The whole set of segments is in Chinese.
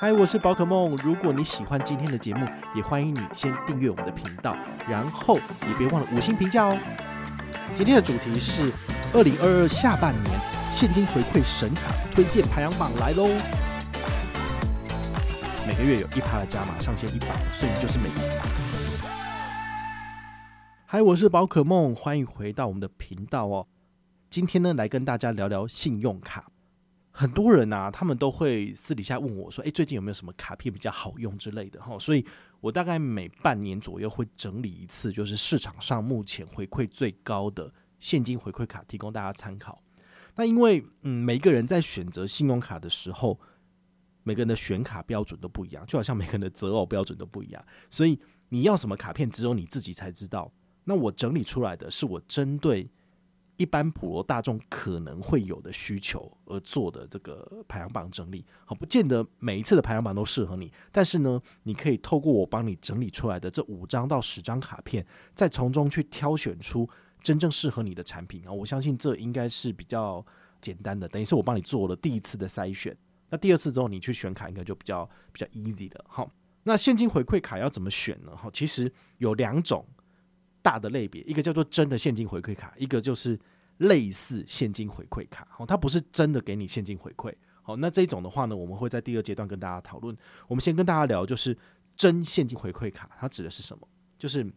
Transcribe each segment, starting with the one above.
嗨，我是宝可梦。如果你喜欢今天的节目，也欢迎你先订阅我们的频道，然后也别忘了五星评价哦。今天的主题是二零二二下半年现金回馈神卡推荐排行榜来喽。每个月有一趴的加码上限一百，所以你就是每一趴。嗨，我是宝可梦，欢迎回到我们的频道哦。今天呢，来跟大家聊聊信用卡。很多人啊，他们都会私底下问我说：“诶，最近有没有什么卡片比较好用之类的？”哈，所以我大概每半年左右会整理一次，就是市场上目前回馈最高的现金回馈卡，提供大家参考。那因为嗯，每个人在选择信用卡的时候，每个人的选卡标准都不一样，就好像每个人的择偶标准都不一样，所以你要什么卡片，只有你自己才知道。那我整理出来的是我针对。一般普罗大众可能会有的需求而做的这个排行榜整理，好，不见得每一次的排行榜都适合你，但是呢，你可以透过我帮你整理出来的这五张到十张卡片，再从中去挑选出真正适合你的产品啊！我相信这应该是比较简单的，等于是我帮你做了第一次的筛选，那第二次之后你去选卡应该就比较比较 easy 了。好，那现金回馈卡要怎么选呢？哈，其实有两种。大的类别，一个叫做真的现金回馈卡，一个就是类似现金回馈卡。好，它不是真的给你现金回馈。好，那这种的话呢，我们会在第二阶段跟大家讨论。我们先跟大家聊，就是真现金回馈卡，它指的是什么？就是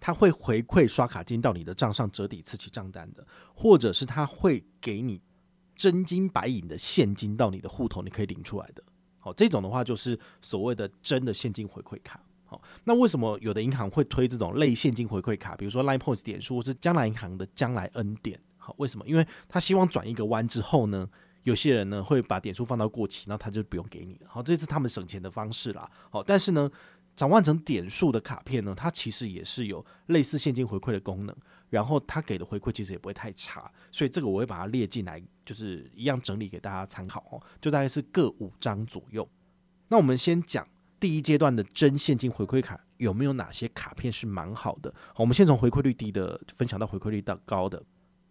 它会回馈刷卡金到你的账上，折抵次期账单的，或者是它会给你真金白银的现金到你的户头，你可以领出来的。好，这种的话就是所谓的真的现金回馈卡。好，那为什么有的银行会推这种类现金回馈卡？比如说 Line Points 点数，或是将来银行的将来 N 点。好，为什么？因为他希望转一个弯之后呢，有些人呢会把点数放到过期，那他就不用给你了。好，这是他们省钱的方式啦。好，但是呢，转换成点数的卡片呢，它其实也是有类似现金回馈的功能，然后他给的回馈其实也不会太差，所以这个我会把它列进来，就是一样整理给大家参考哦。就大概是各五张左右。那我们先讲。第一阶段的真现金回馈卡有没有哪些卡片是蛮好的？好，我们先从回馈率低的分享到回馈率到高的。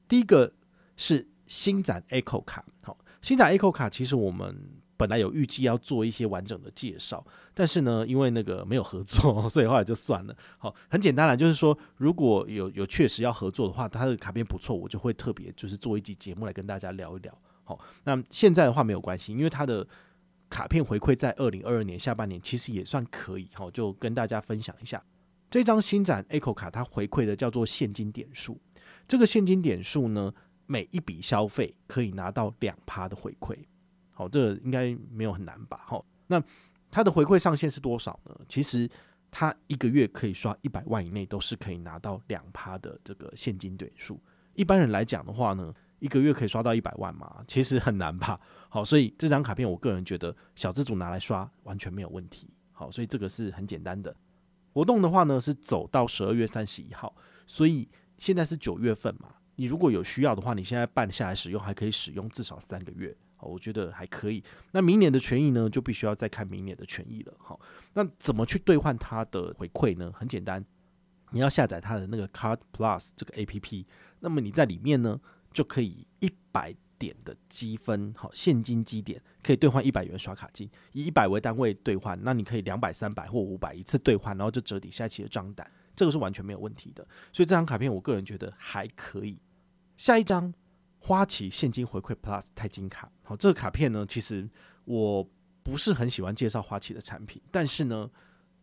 第一个是星展 Echo 卡。好，星展 Echo 卡其实我们本来有预计要做一些完整的介绍，但是呢，因为那个没有合作，所以后来就算了。好，很简单啦，就是说如果有有确实要合作的话，它的卡片不错，我就会特别就是做一集节目来跟大家聊一聊。好，那现在的话没有关系，因为它的。卡片回馈在二零二二年下半年其实也算可以，好，就跟大家分享一下这张新展 Echo 卡，它回馈的叫做现金点数。这个现金点数呢，每一笔消费可以拿到两趴的回馈，好，这应该没有很难吧？好，那它的回馈上限是多少呢？其实它一个月可以刷一百万以内都是可以拿到两趴的这个现金点数。一般人来讲的话呢，一个月可以刷到一百万吗？其实很难吧。好，所以这张卡片我个人觉得小资主拿来刷完全没有问题。好，所以这个是很简单的活动的话呢，是走到十二月三十一号，所以现在是九月份嘛。你如果有需要的话，你现在办下来使用，还可以使用至少三个月。好，我觉得还可以。那明年的权益呢，就必须要再看明年的权益了。好，那怎么去兑换它的回馈呢？很简单，你要下载它的那个 Card Plus 这个 APP，那么你在里面呢，就可以一百点的积分，好，现金积点可以兑换一百元刷卡金，以一百为单位兑换，那你可以两百、三百或五百一次兑换，然后就折抵下一期的账单，这个是完全没有问题的。所以这张卡片我个人觉得还可以。下一张花旗现金回馈 Plus 钛金卡，好，这个卡片呢，其实我不是很喜欢介绍花旗的产品，但是呢，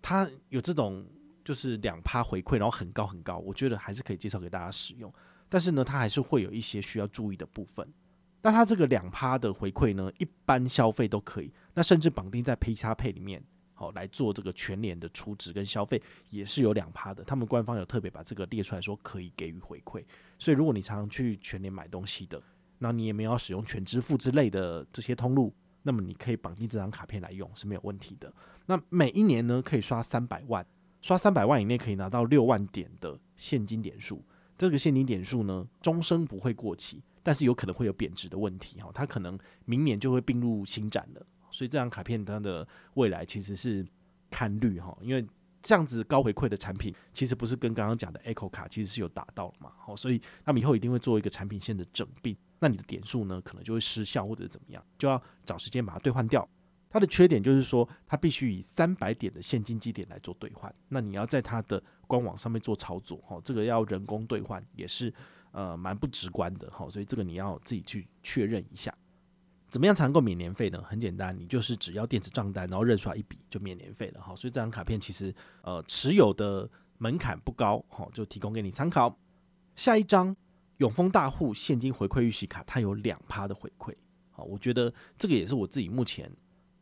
它有这种就是两趴回馈，然后很高很高，我觉得还是可以介绍给大家使用。但是呢，它还是会有一些需要注意的部分。那它这个两趴的回馈呢，一般消费都可以，那甚至绑定在 pxp 里面，好来做这个全联的储值跟消费也是有两趴的。他们官方有特别把这个列出来说可以给予回馈，所以如果你常常去全联买东西的，那你也没有使用全支付之类的这些通路，那么你可以绑定这张卡片来用是没有问题的。那每一年呢，可以刷三百万，刷三百万以内可以拿到六万点的现金点数，这个现金点数呢，终生不会过期。但是有可能会有贬值的问题哈，它可能明年就会并入新展了，所以这张卡片它的未来其实是看绿哈，因为这样子高回馈的产品其实不是跟刚刚讲的 Echo 卡其实是有达到了嘛，好，所以他们以后一定会做一个产品线的整并，那你的点数呢可能就会失效或者怎么样，就要找时间把它兑换掉。它的缺点就是说，它必须以三百点的现金基点来做兑换。那你要在它的官网上面做操作，哈，这个要人工兑换也是呃蛮不直观的，哈，所以这个你要自己去确认一下。怎么样才能够免年费呢？很简单，你就是只要电子账单，然后认刷一笔就免年费了，哈。所以这张卡片其实呃持有的门槛不高，哈，就提供给你参考。下一张。永丰大户现金回馈预习卡，它有两趴的回馈，好，我觉得这个也是我自己目前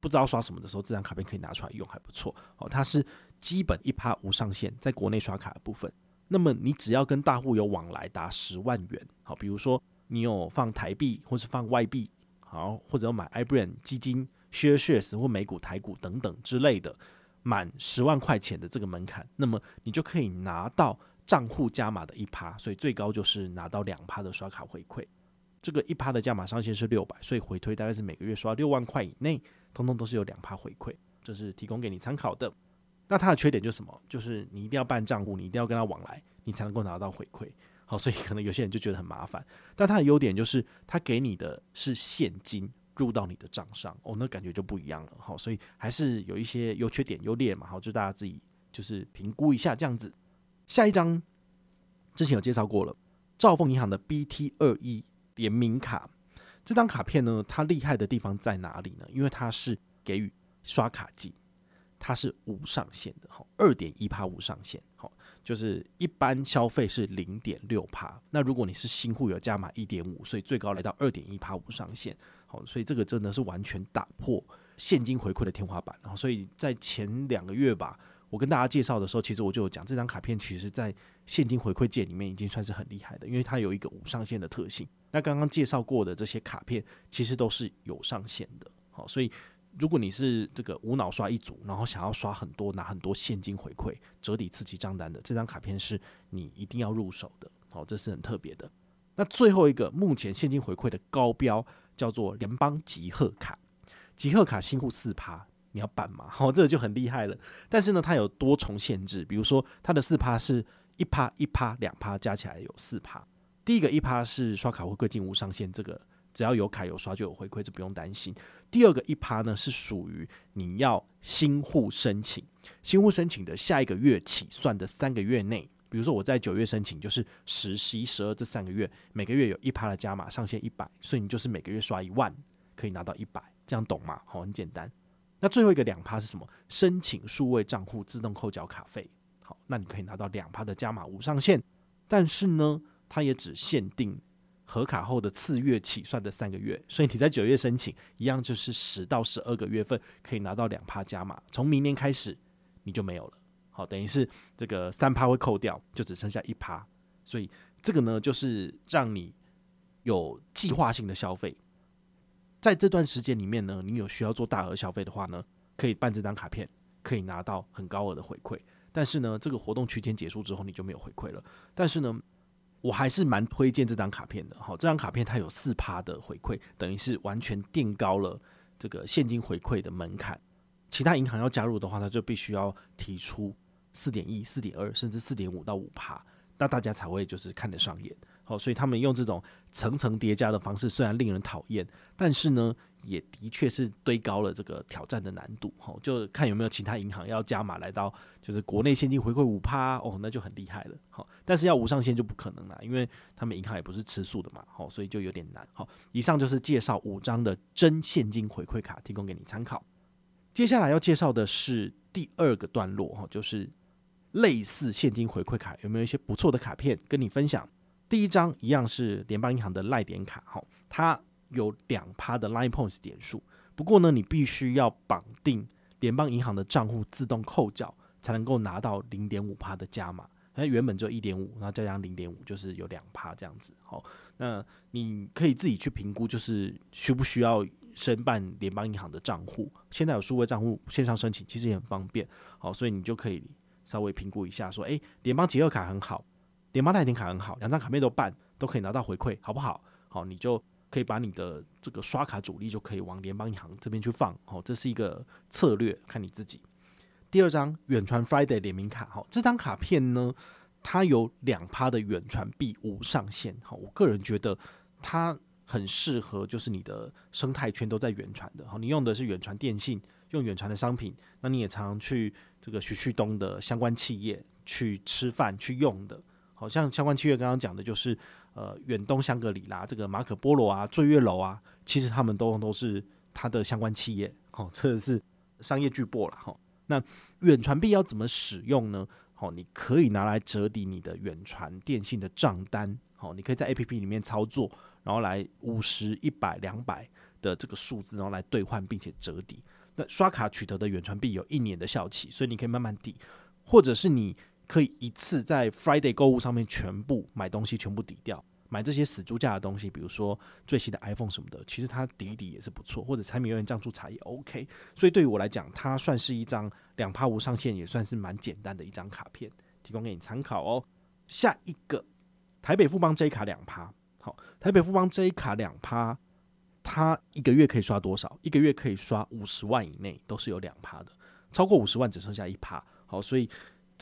不知道刷什么的时候，这张卡片可以拿出来用，还不错。好，它是基本一趴无上限，在国内刷卡的部分，那么你只要跟大户有往来达十万元，好，比如说你有放台币或是放外币，好，或者买 iBran 基金、Shares 或美股、台股等等之类的，满十万块钱的这个门槛，那么你就可以拿到。账户加码的一趴，所以最高就是拿到两趴的刷卡回馈。这个一趴的加码上限是六百，所以回推大概是每个月刷六万块以内，通通都是有两趴回馈，这是提供给你参考的。那它的缺点就是什么？就是你一定要办账户，你一定要跟他往来，你才能够拿到回馈。好，所以可能有些人就觉得很麻烦。但它的优点就是，它给你的是现金入到你的账上，哦，那感觉就不一样了。好，所以还是有一些优缺点优劣嘛。好，就大家自己就是评估一下这样子。下一张之前有介绍过了，兆丰银行的 BT 二一联名卡，这张卡片呢，它厉害的地方在哪里呢？因为它是给予刷卡金，它是无上限的，哈，二点一趴无上限，好，就是一般消费是零点六趴，那如果你是新户有加码一点五，所以最高来到二点一趴无上限，好，所以这个真的是完全打破现金回馈的天花板，然后所以在前两个月吧。我跟大家介绍的时候，其实我就有讲，这张卡片其实在现金回馈界里面已经算是很厉害的，因为它有一个无上限的特性。那刚刚介绍过的这些卡片，其实都是有上限的。好，所以如果你是这个无脑刷一组，然后想要刷很多拿很多现金回馈折抵刺激账单的，这张卡片是你一定要入手的。好，这是很特别的。那最后一个目前现金回馈的高标叫做联邦集贺卡，集贺卡新户四趴。你要办吗？好，这个就很厉害了。但是呢，它有多重限制，比如说它的四趴是一趴、一趴、两趴，加起来有四趴。第一个一趴是刷卡回馈金无上限，这个只要有卡有刷就有回馈，这不用担心。第二个一趴呢是属于你要新户申请，新户申请的下一个月起算的三个月内，比如说我在九月申请，就是十、十一、十二这三个月，每个月有一趴的加码，上限一百，所以你就是每个月刷一万可以拿到一百，这样懂吗？好，很简单。那最后一个两趴是什么？申请数位账户自动扣缴卡费。好，那你可以拿到两趴的加码无上限，但是呢，它也只限定核卡后的次月起算的三个月，所以你在九月申请，一样就是十到十二个月份可以拿到两趴加码。从明年开始你就没有了。好，等于是这个三趴会扣掉，就只剩下一趴。所以这个呢，就是让你有计划性的消费。在这段时间里面呢，你有需要做大额消费的话呢，可以办这张卡片，可以拿到很高额的回馈。但是呢，这个活动区间结束之后，你就没有回馈了。但是呢，我还是蛮推荐这张卡片的。好，这张卡片它有四趴的回馈，等于是完全垫高了这个现金回馈的门槛。其他银行要加入的话，它就必须要提出四点一、四点二，甚至四点五到五趴，那大家才会就是看得上眼。好，所以他们用这种层层叠加的方式，虽然令人讨厌，但是呢，也的确是堆高了这个挑战的难度。好，就看有没有其他银行要加码来到，就是国内现金回馈五趴哦，那就很厉害了。好，但是要无上限就不可能了，因为他们银行也不是吃素的嘛。好，所以就有点难。好，以上就是介绍五张的真现金回馈卡，提供给你参考。接下来要介绍的是第二个段落哈，就是类似现金回馈卡有没有一些不错的卡片跟你分享。第一张一样是联邦银行的赖点卡，哈，它有两趴的 Line Points 点数，不过呢，你必须要绑定联邦银行的账户自动扣缴，才能够拿到零点五趴的加码。那原本就一点五，然后再加上零点五，就是有两趴这样子。好，那你可以自己去评估，就是需不需要申办联邦银行的账户。现在有数位账户线上申请，其实也很方便。好，所以你就可以稍微评估一下，说，诶，联邦集贺卡很好。联邦赖点卡很好，两张卡片都办，都可以拿到回馈，好不好？好，你就可以把你的这个刷卡主力就可以往联邦银行这边去放，好，这是一个策略，看你自己。第二张远传 Friday 联名卡，好，这张卡片呢，它有两趴的远传币无上限，好，我个人觉得它很适合，就是你的生态圈都在远传的，好，你用的是远传电信，用远传的商品，那你也常常去这个徐旭东的相关企业去吃饭去用的，好像相关企业刚刚讲的就是呃远东香格里拉这个马可波罗啊、醉月楼啊，其实他们都都是它的相关企业，好，这是商业巨擘了哈。那远传币要怎么使用呢？好，你可以拿来折抵你的远传电信的账单，好，你可以在 APP 里面操作。然后来五十、一百、两百的这个数字，然后来兑换并且折抵。那刷卡取得的远传币有一年的效期，所以你可以慢慢抵，或者是你可以一次在 Friday 购物上面全部买东西，全部抵掉。买这些死猪价的东西，比如说最新的 iPhone 什么的，其实它抵一抵也是不错，或者柴米油盐酱醋茶也 OK。所以对于我来讲，它算是一张两趴无上限，也算是蛮简单的一张卡片，提供给你参考哦。下一个台北富邦 J 卡两趴。好，台北富邦 J 卡两趴，它一个月可以刷多少？一个月可以刷五十万以内都是有两趴的，超过五十万只剩下一趴。好，所以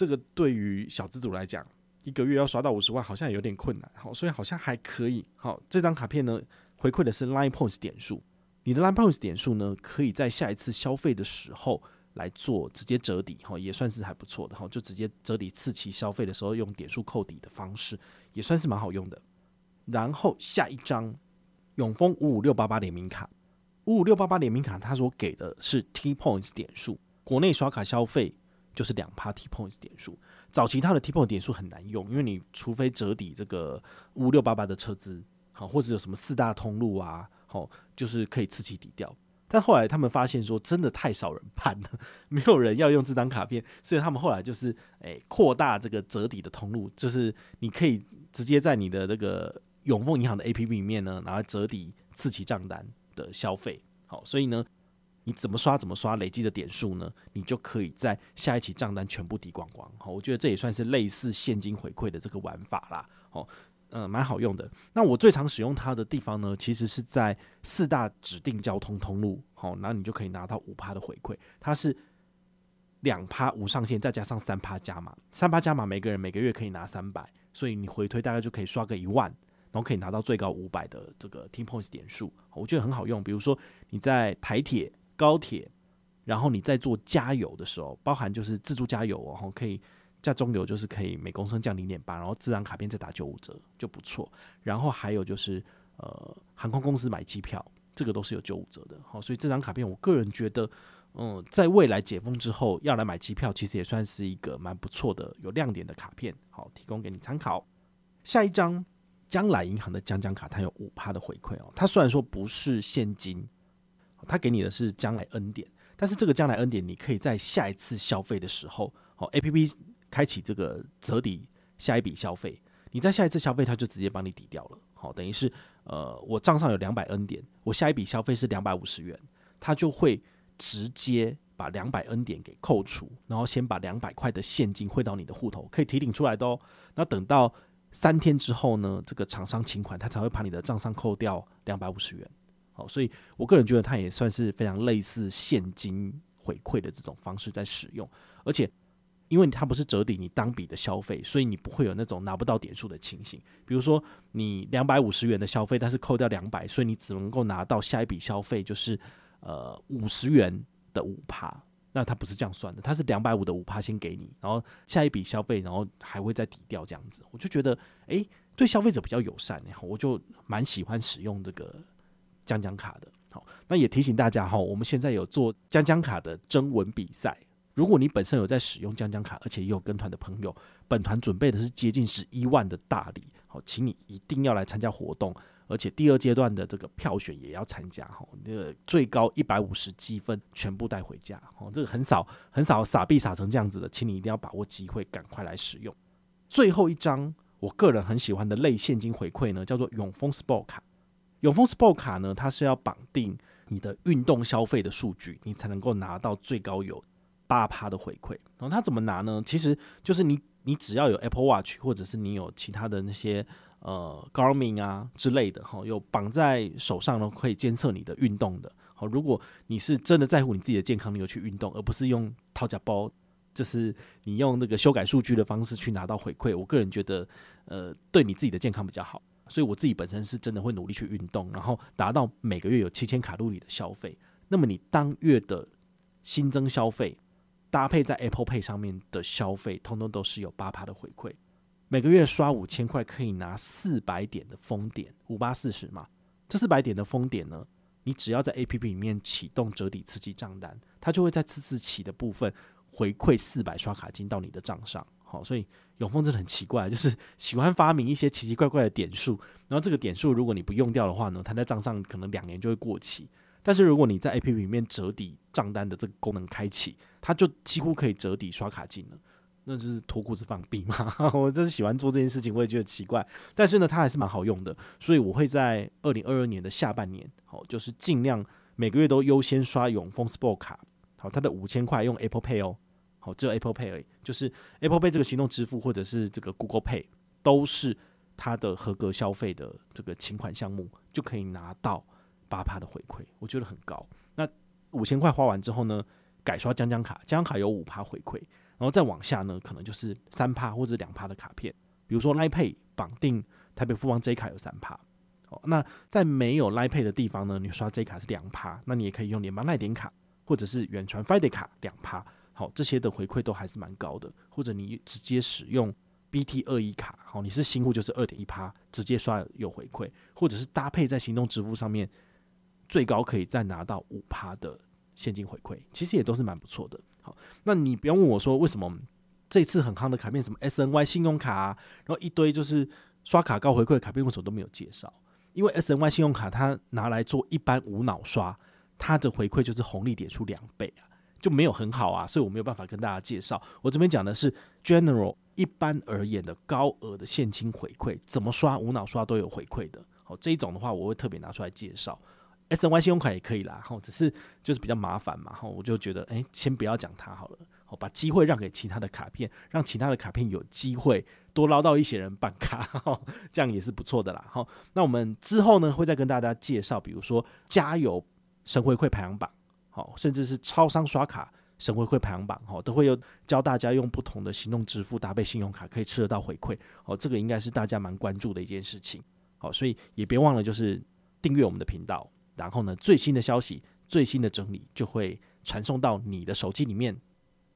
这个对于小资主来讲，一个月要刷到五十万好像有点困难。好，所以好像还可以。好，这张卡片呢，回馈的是 Line Points 点数，你的 Line Points 点数呢，可以在下一次消费的时候来做直接折抵。哈，也算是还不错的。哈，就直接折抵次期消费的时候用点数扣抵的方式，也算是蛮好用的。然后下一张永丰五五六八八联名卡，五五六八八联名卡，它所给的是 T Points 点数，国内刷卡消费就是两趴 T Points 点数。早期它的 T Points 点数很难用，因为你除非折抵这个五六八八的车资，好，或者有什么四大通路啊，好，就是可以自己抵掉。但后来他们发现说，真的太少人办了，没有人要用这张卡片，所以他们后来就是诶扩大这个折抵的通路，就是你可以直接在你的这个。永丰银行的 APP 里面呢，拿来折抵次期账单的消费，好，所以呢，你怎么刷怎么刷，累积的点数呢，你就可以在下一期账单全部抵光光。好，我觉得这也算是类似现金回馈的这个玩法啦。好，嗯，蛮好用的。那我最常使用它的地方呢，其实是在四大指定交通通路。好，那你就可以拿到五趴的回馈。它是两趴无上限，再加上三趴加码，三趴加码，每个人每个月可以拿三百，所以你回推大概就可以刷个一万。然后可以拿到最高五百的这个 T Points 点数，我觉得很好用。比如说你在台铁、高铁，然后你在做加油的时候，包含就是自助加油，然后可以加中油，就是可以每公升降零点八，然后自然卡片再打九五折就不错。然后还有就是呃航空公司买机票，这个都是有九五折的。好，所以这张卡片我个人觉得，嗯，在未来解封之后要来买机票，其实也算是一个蛮不错的、有亮点的卡片。好，提供给你参考。下一张。将来银行的将将卡，它有五趴的回馈哦。它虽然说不是现金，他给你的是将来 N 点，但是这个将来 N 点，你可以在下一次消费的时候，哦，APP 开启这个折抵下一笔消费，你在下一次消费，它就直接帮你抵掉了。好，等于是呃，我账上有两百 N 点，我下一笔消费是两百五十元，它就会直接把两百 N 点给扣除，然后先把两百块的现金汇到你的户头，可以提领出来的哦。那等到三天之后呢，这个厂商请款，他才会把你的账上扣掉两百五十元。所以我个人觉得它也算是非常类似现金回馈的这种方式在使用。而且，因为它不是折抵你当笔的消费，所以你不会有那种拿不到点数的情形。比如说，你两百五十元的消费，但是扣掉两百，所以你只能够拿到下一笔消费就是呃五十元的五趴。那它不是这样算的，它是两百五的五趴先给你，然后下一笔消费，然后还会再抵掉这样子。我就觉得，哎、对消费者比较友善，然后我就蛮喜欢使用这个将将卡的。好，那也提醒大家哈，我们现在有做将将卡的征文比赛，如果你本身有在使用将将卡，而且也有跟团的朋友，本团准备的是接近十一万的大礼，好，请你一定要来参加活动。而且第二阶段的这个票选也要参加哈，那个最高一百五十积分全部带回家哦，这个很少很少傻币撒成这样子的，请你一定要把握机会，赶快来使用。最后一张我个人很喜欢的类现金回馈呢，叫做永丰 Sport 卡。永丰 Sport 卡呢，它是要绑定你的运动消费的数据，你才能够拿到最高有八趴的回馈。然后它怎么拿呢？其实就是你你只要有 Apple Watch，或者是你有其他的那些。呃，Garmin 啊之类的，哈，有绑在手上呢，可以监测你的运动的。好，如果你是真的在乎你自己的健康，你有去运动，而不是用掏假包，就是你用那个修改数据的方式去拿到回馈，我个人觉得，呃，对你自己的健康比较好。所以我自己本身是真的会努力去运动，然后达到每个月有七千卡路里的消费。那么你当月的新增消费，搭配在 Apple Pay 上面的消费，通通都是有八趴的回馈。每个月刷五千块可以拿四百点的丰点，五八四十嘛。这四百点的丰点呢，你只要在 APP 里面启动折抵刺激账单，它就会在次次起的部分回馈四百刷卡金到你的账上。好，所以永丰真的很奇怪，就是喜欢发明一些奇奇怪怪的点数，然后这个点数如果你不用掉的话呢，它在账上可能两年就会过期。但是如果你在 APP 里面折抵账单的这个功能开启，它就几乎可以折抵刷卡金了。那就是脱裤子放屁嘛！我真是喜欢做这件事情，我也觉得奇怪。但是呢，它还是蛮好用的，所以我会在二零二二年的下半年，好，就是尽量每个月都优先刷永丰 Sport 卡。好，它的五千块用 Apple Pay 哦，好，只有 Apple Pay 而已，就是 Apple Pay 这个行动支付或者是这个 Google Pay 都是它的合格消费的这个请款项目，就可以拿到八趴的回馈，我觉得很高。那五千块花完之后呢，改刷将将卡，将将卡有五趴回馈，然后再往下呢，可能就是三趴或者两趴的卡片，比如说 Lipay 绑定台北富邦 J 卡有三趴。哦，那在没有 Lipay 的地方呢，你刷 J 卡是两趴，那你也可以用联邦赖点卡或者是远传 Friday 卡两趴。好，这些的回馈都还是蛮高的，或者你直接使用 BT 二一卡，好，你是新户就是二点一趴，直接刷有回馈，或者是搭配在行动支付上面。最高可以再拿到五趴的现金回馈，其实也都是蛮不错的。好，那你不用问我说为什么这次很夯的卡片，什么 SNY 信用卡啊，然后一堆就是刷卡高回馈的卡片，为什么都没有介绍？因为 SNY 信用卡它拿来做一般无脑刷，它的回馈就是红利点数两倍啊，就没有很好啊，所以我没有办法跟大家介绍。我这边讲的是 General 一般而言的高额的现金回馈，怎么刷无脑刷都有回馈的。好，这一种的话，我会特别拿出来介绍。SNY 信用卡也可以啦，好，只是就是比较麻烦嘛，好，我就觉得，诶、先不要讲它好了，好，把机会让给其他的卡片，让其他的卡片有机会多捞到一些人办卡，吼，这样也是不错的啦，好。那我们之后呢，会再跟大家介绍，比如说加油神回馈排行榜，哦，甚至是超商刷卡省回馈排行榜，哦，都会有教大家用不同的行动支付搭配信用卡可以吃得到回馈，哦，这个应该是大家蛮关注的一件事情，好，所以也别忘了就是订阅我们的频道。然后呢，最新的消息、最新的整理就会传送到你的手机里面。